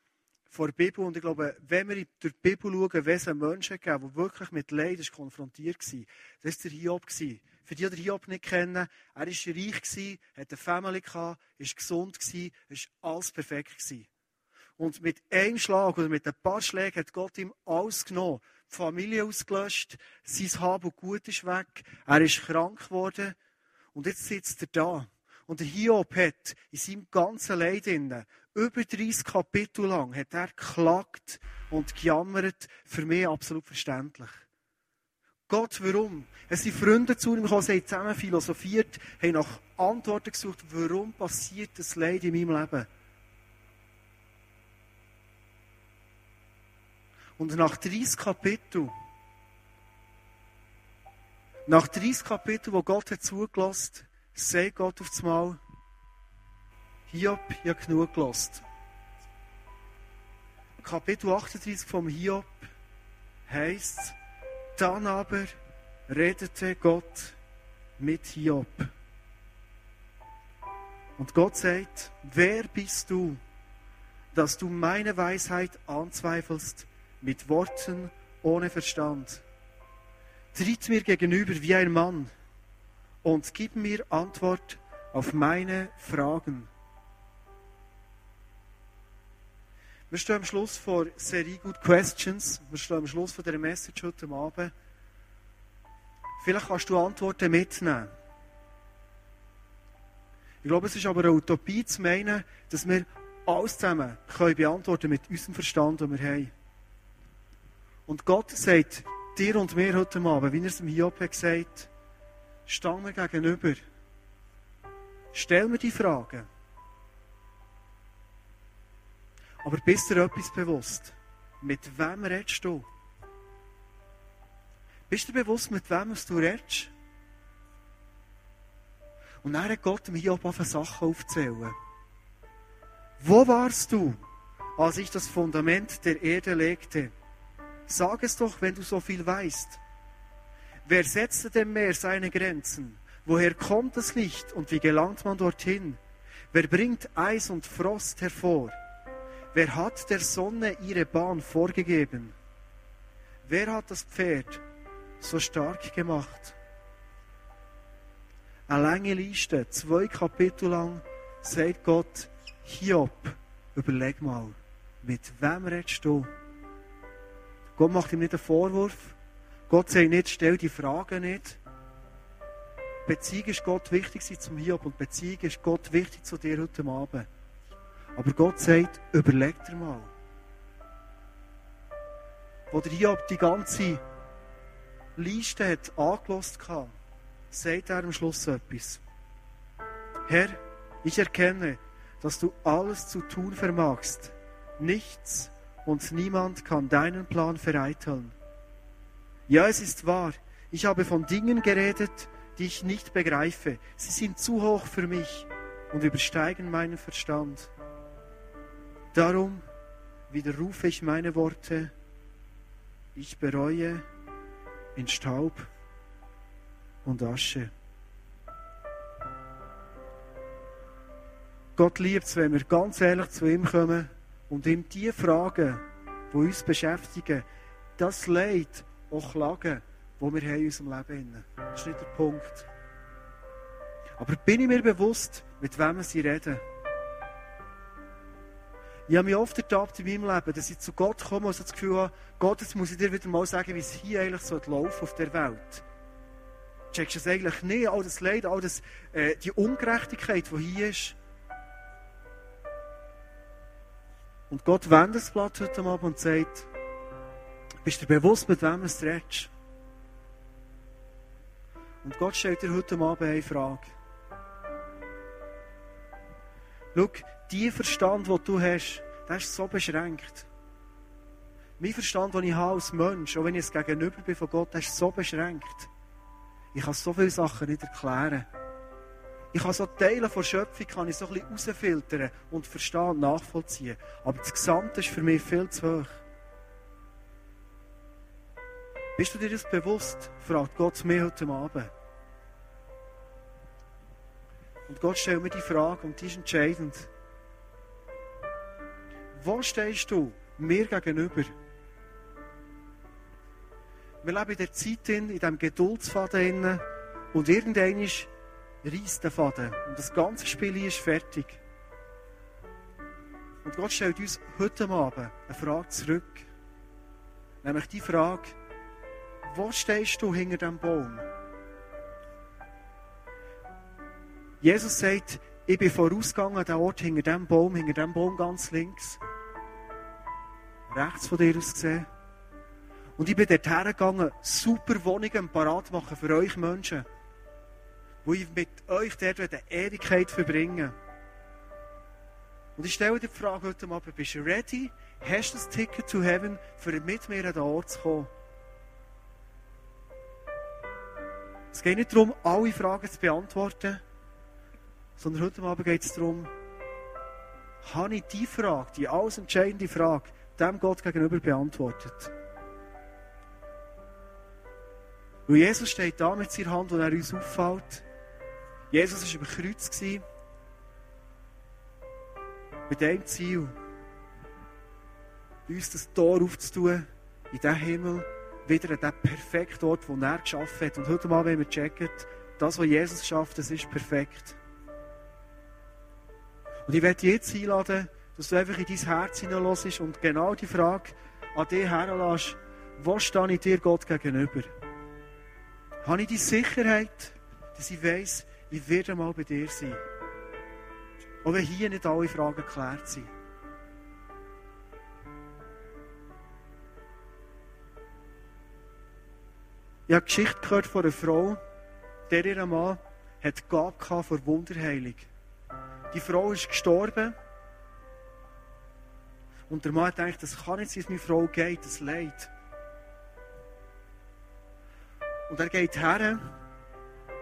vor der Bibel. Und ich glaube, wenn wir durch die Bibel schauen, es Menschen gegeben die wirklich mit Leid konfrontiert waren, das war der Hiob. Für die, die Hiob nicht kennen, er war reich, hatte eine Familie, war gesund, war alles perfekt. Und mit einem Schlag oder mit ein paar Schlägen hat Gott ihm alles genommen. Die Familie ausgelöscht, sein Hab und Gut ist weg, er ist krank geworden. Und jetzt sitzt er da. Und der Hiob hat in seinem ganzen Leid über 30 Kapitel lang, hat er geklagt und gejammert. Für mich absolut verständlich. Gott, warum? Es sind Freunde zu ihm gekommen, sie haben zusammen philosophiert, haben nach Antworten gesucht, warum passiert das Leid in meinem Leben? Und nach 30 Kapiteln, nach 30 Kapiteln, wo Gott hat zugelassen, sagt Gott auf das Mal, Hiob, habe genug gelost. Kapitel 38 vom Hiob heißt, dann aber redete Gott mit Hiob. Und Gott sagt, wer bist du, dass du meine Weisheit anzweifelst mit Worten ohne Verstand? Tritt mir gegenüber wie ein Mann und gib mir Antwort auf meine Fragen. Wir stehen am Schluss vor Serie Good Questions. Wir stehen am Schluss von dieser Message heute Abend. Vielleicht kannst du Antworten mitnehmen. Ich glaube, es ist aber eine Utopie zu meinen, dass wir alles zusammen können beantworten mit unserem Verstand, den wir haben. Und Gott sagt dir und mir heute Abend, wie er es im Hiob hat gesagt, stehen wir gegenüber. Stell mir die Fragen. Aber bist dir etwas bewusst? Mit wem redest du? Bist du bewusst, mit wem du redest? Und dann hat Gott mir hier auch Sachen aufzählen. Wo warst du, als ich das Fundament der Erde legte? Sag es doch, wenn du so viel weißt. Wer setzte dem Meer seine Grenzen? Woher kommt das Licht und wie gelangt man dorthin? Wer bringt Eis und Frost hervor? Wer hat der Sonne ihre Bahn vorgegeben? Wer hat das Pferd so stark gemacht? Eine lange Liste, zwei Kapitel lang, sagt Gott, Hiob, überleg mal, mit wem redest du? Gott macht ihm nicht einen Vorwurf, Gott sagt nicht, stell die Fragen nicht. Beziehung ist Gott wichtig zum Hiob und Beziehung ist Gott wichtig zu dir heute Abend. Aber Gott sagt, überleg dir mal. Wo der Hiob die ganze Liste hat angelost hatte, sagt er am Schluss etwas. Herr, ich erkenne, dass du alles zu tun vermagst. Nichts und niemand kann deinen Plan vereiteln. Ja, es ist wahr. Ich habe von Dingen geredet, die ich nicht begreife. Sie sind zu hoch für mich und übersteigen meinen Verstand. Darum widerrufe ich meine Worte. Ich bereue in Staub und Asche. Gott liebt es, wenn wir ganz ehrlich zu ihm kommen und ihm die Fragen, die uns beschäftigen, das Leid, auch klagen, wo wir in unserem Leben haben. Das ist nicht der Punkt. Aber bin ich mir bewusst, mit wem sie reden? Ich habe mich oft ertappt in meinem Leben, dass ich zu Gott komme und so das Gefühl habe, Gott, jetzt muss ich dir wieder mal sagen, wie es hier eigentlich so laufen auf der Welt. Checkst du es eigentlich nicht? All das Leid, all das, äh, die Ungerechtigkeit, die hier ist. Und Gott wendet das Blatt heute Abend und sagt, bist du bewusst, mit wem du redest? Und Gott stellt dir heute Abend eine Frage. Schau, die Verstand, den du hast, der ist so beschränkt. Mein Verstand, den ich habe als Mensch, auch wenn ich es gegenüber bin von Gott, der ist so beschränkt. Ich kann so viele Sachen nicht erklären. Ich kann so Teile von Schöpfung kann ich so ein bisschen rausfiltern und verstehen und nachvollziehen. Aber das Gesamte ist für mich viel zu hoch. Bist du dir das bewusst? fragt Gott mir heute Abend. Und Gott stellt mir die Frage, und die ist entscheidend. Wo stehst du mir gegenüber? Wir leben in der Zeit, in diesem Geduldsfaden, und irgendwann reißt der Faden. Und das ganze Spiel ist fertig. Und Gott stellt uns heute Abend eine Frage zurück. Nämlich die Frage, wo stehst du hinter dem Baum? Jesus sagt, ich bin vorausgegangen, der Ort hinter dem Baum, hinter dem Baum ganz links. Rechts von dir aus gesehen. Und ich bin dort hergegangen, super Wohnungen parat machen für euch Menschen. Wo ich mit euch dort eine Ewigkeit verbringen Und ich stelle dir die Frage heute Abend, bist du ready? Hast du das Ticket to Heaven, für mit mir an den Ort zu kommen? Es geht nicht darum, alle Fragen zu beantworten, sondern heute Abend geht es darum, habe ich die Frage, die alles entscheidende Frage, dem Gott gegenüber beantwortet? Weil Jesus steht da mit seiner Hand, und er uns auffällt. Jesus war über Kreuz. Mit dem Ziel, uns das Tor aufzutun, in diesen Himmel, wieder an den perfekten Ort, den er geschaffen hat. Und heute Abend, wenn wir checken, das, was Jesus schafft, das ist perfekt. Und ich werde jetzt einladen, dass du einfach in dein Herz hineinlässt und genau die Frage an dich herlässt, wo stehe ich dir Gott gegenüber? Habe ich die Sicherheit, dass ich weiss, ich werde mal bei dir sein? Auch wenn hier nicht alle Fragen geklärt sind. Ich habe Geschichte gehört von einer Frau, der ihr Mann hat Gabe vor Wunderheilung. Die Frau ist gestorben. Und der Mann gedacht, das kann nicht sein, dass meine Frau geht, das Leid. Und er geht her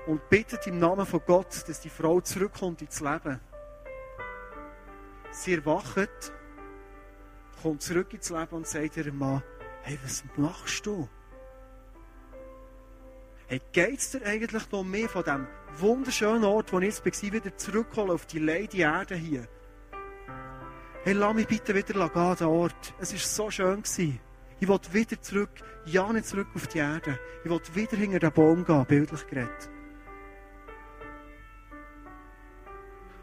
und bittet im Namen von Gott, dass die Frau zurückkommt ins Leben. Sie erwacht, kommt zurück ins Leben und sagt ihrem Mann, hey, was machst du? Hey, es dir eigentlich noch mehr von dem wunderschönen Ort, wo ich jetzt war, wieder zurückholen auf die leide Erde hier? Hey, lass mich bitte wieder gehen, den Ort. Es war so schön. Ich will wieder zurück, ja nicht zurück auf die Erde. Ich will wieder hinter den Baum gehen, bildlich geredet.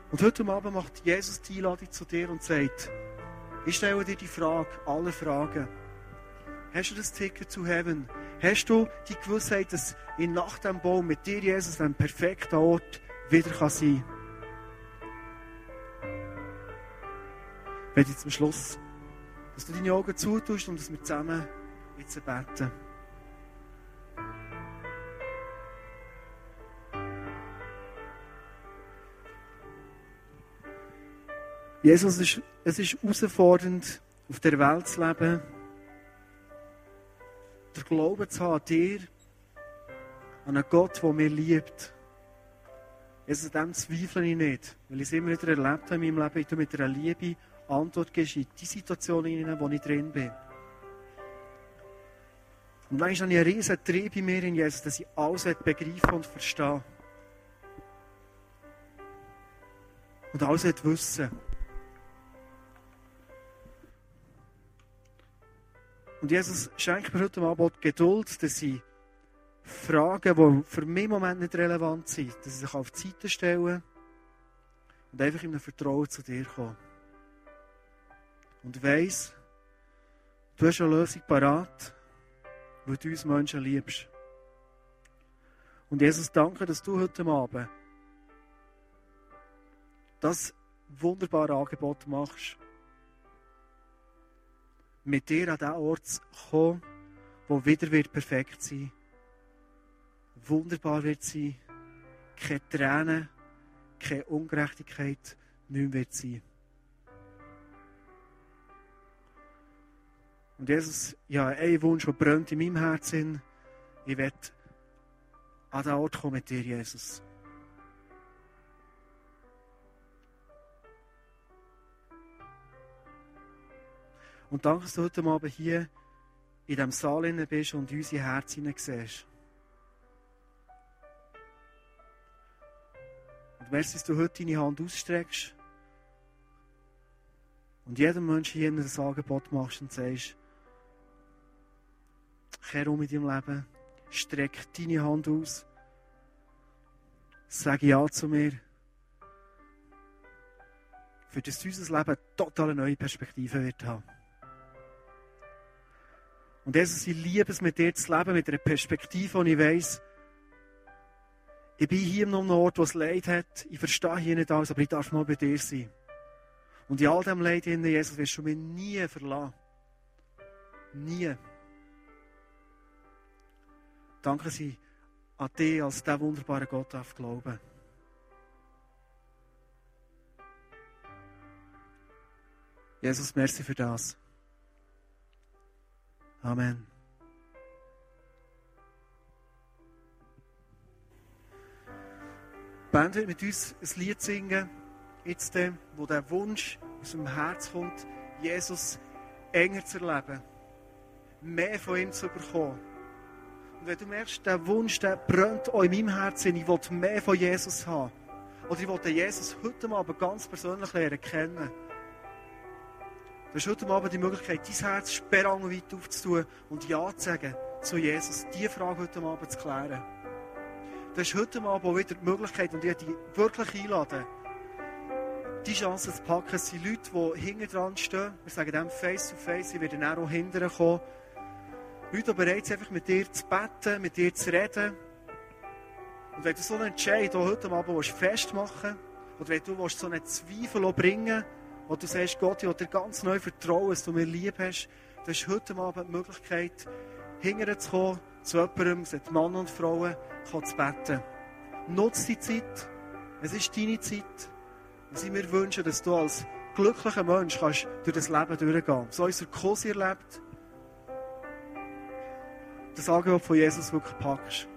Und heute Abend macht Jesus die Einladung zu dir und sagt, ich stelle dir die Frage, alle Fragen. Hast du das Ticket zu Heaven? Hast du die Gewissheit, dass in nach dem Baum mit dir, Jesus, ein perfekter Ort wieder sein kann? Ich zum Schluss, dass du deine Augen zutust und dass wir zusammen jetzt beten. Jesus, es ist herausfordernd, auf der Welt zu leben, der Glauben zu haben an dir, an einen Gott, der mich liebt. Jesus, an dem zweifle ich nicht, weil ich es immer wieder erlebt habe in meinem Leben, ich mit einer Liebe Antwort gibst in die Situation, in der ich drin bin. Und manchmal habe ich einen riesen Trieb in mir, in Jesus, dass ich alles begreifen und verstehe. Und alles wissen. Und Jesus schenkt mir heute Abend Geduld, dass ich Fragen, die für mich im Moment nicht relevant sind, dass ich sich auf die Seite stelle und einfach in einem Vertrauen zu dir komme. Und weiss, du hast eine Lösung parat, weil du uns Menschen liebst. Und Jesus, danke, dass du heute Abend das wunderbare Angebot machst mit dir an den Ort zu kommen, wo wieder wird perfekt sein wunderbar wird sein, keine Tränen, keine Ungerechtigkeit nicht wird sein. Und Jesus, ja, ein Wunsch, der brennt in meinem Herzen, ich werde an den Ort kommen mit dir, Jesus. Und danke, dass du heute Abend hier in diesem Saal bist und in unser Herz siehst. Und merci, dass du heute deine Hand ausstreckst und jedem Menschen hier ein Angebot machst und sagst, kehr um in deinem Leben, streck deine Hand aus, sag Ja zu mir, für das unser Leben total eine neue Perspektive wird haben. Und Jesus, ich liebe es, mit dir zu leben, mit einer Perspektive, wo ich weiss, ich bin hier an einem Ort, wo es Leid hat. Ich verstehe hier nicht alles, aber ich darf mal bei dir sein. Und in all dem Leid, Jesus, wirst du mich nie verlassen. Nie. Danke sie an dich als der wunderbare Gott darf glauben. Jesus, merci für das. Amen. Die Band wird mit uns ein Lied singen, jetzt, wo der Wunsch aus dem Herz kommt, Jesus enger zu erleben, mehr von ihm zu bekommen. Und wenn du merkst, der Wunsch, der brennt auch in meinem Herzen, ich will mehr von Jesus haben, oder ich will Jesus heute Abend ganz persönlich lernen kennen, Du hast heute Abend die Möglichkeit, dein Herz sperrangelweit aufzutun und Ja zu sagen zu Jesus, diese Frage heute Abend zu klären. Du hast heute Abend auch wieder die Möglichkeit, und ich dich wirklich einladen, die Chance zu packen. Es sind Leute, die hinten dran stehen. Wir sagen dem face to face, sie werden auch hinterher kommen. Leute, bereit sind, einfach mit dir zu beten, mit dir zu reden. Und wenn du so einen Entscheid heute Abend festmachen willst, oder wenn du so einen Zweifel bringen wo du sagst, Gott, ich will dir ganz neu vertrauen, dass du mir lieb hast, du hast heute Abend die Möglichkeit, hinterher zu kommen, zu jemandem, sind Mann und Frauen, zu beten. Nutze die Zeit. Es ist deine Zeit. Und sie mir wünschen, dass du als glücklicher Mensch kannst durch das Leben durchgehen. So unser Kosi erlebt. Das Angebot von Jesus wirklich packst.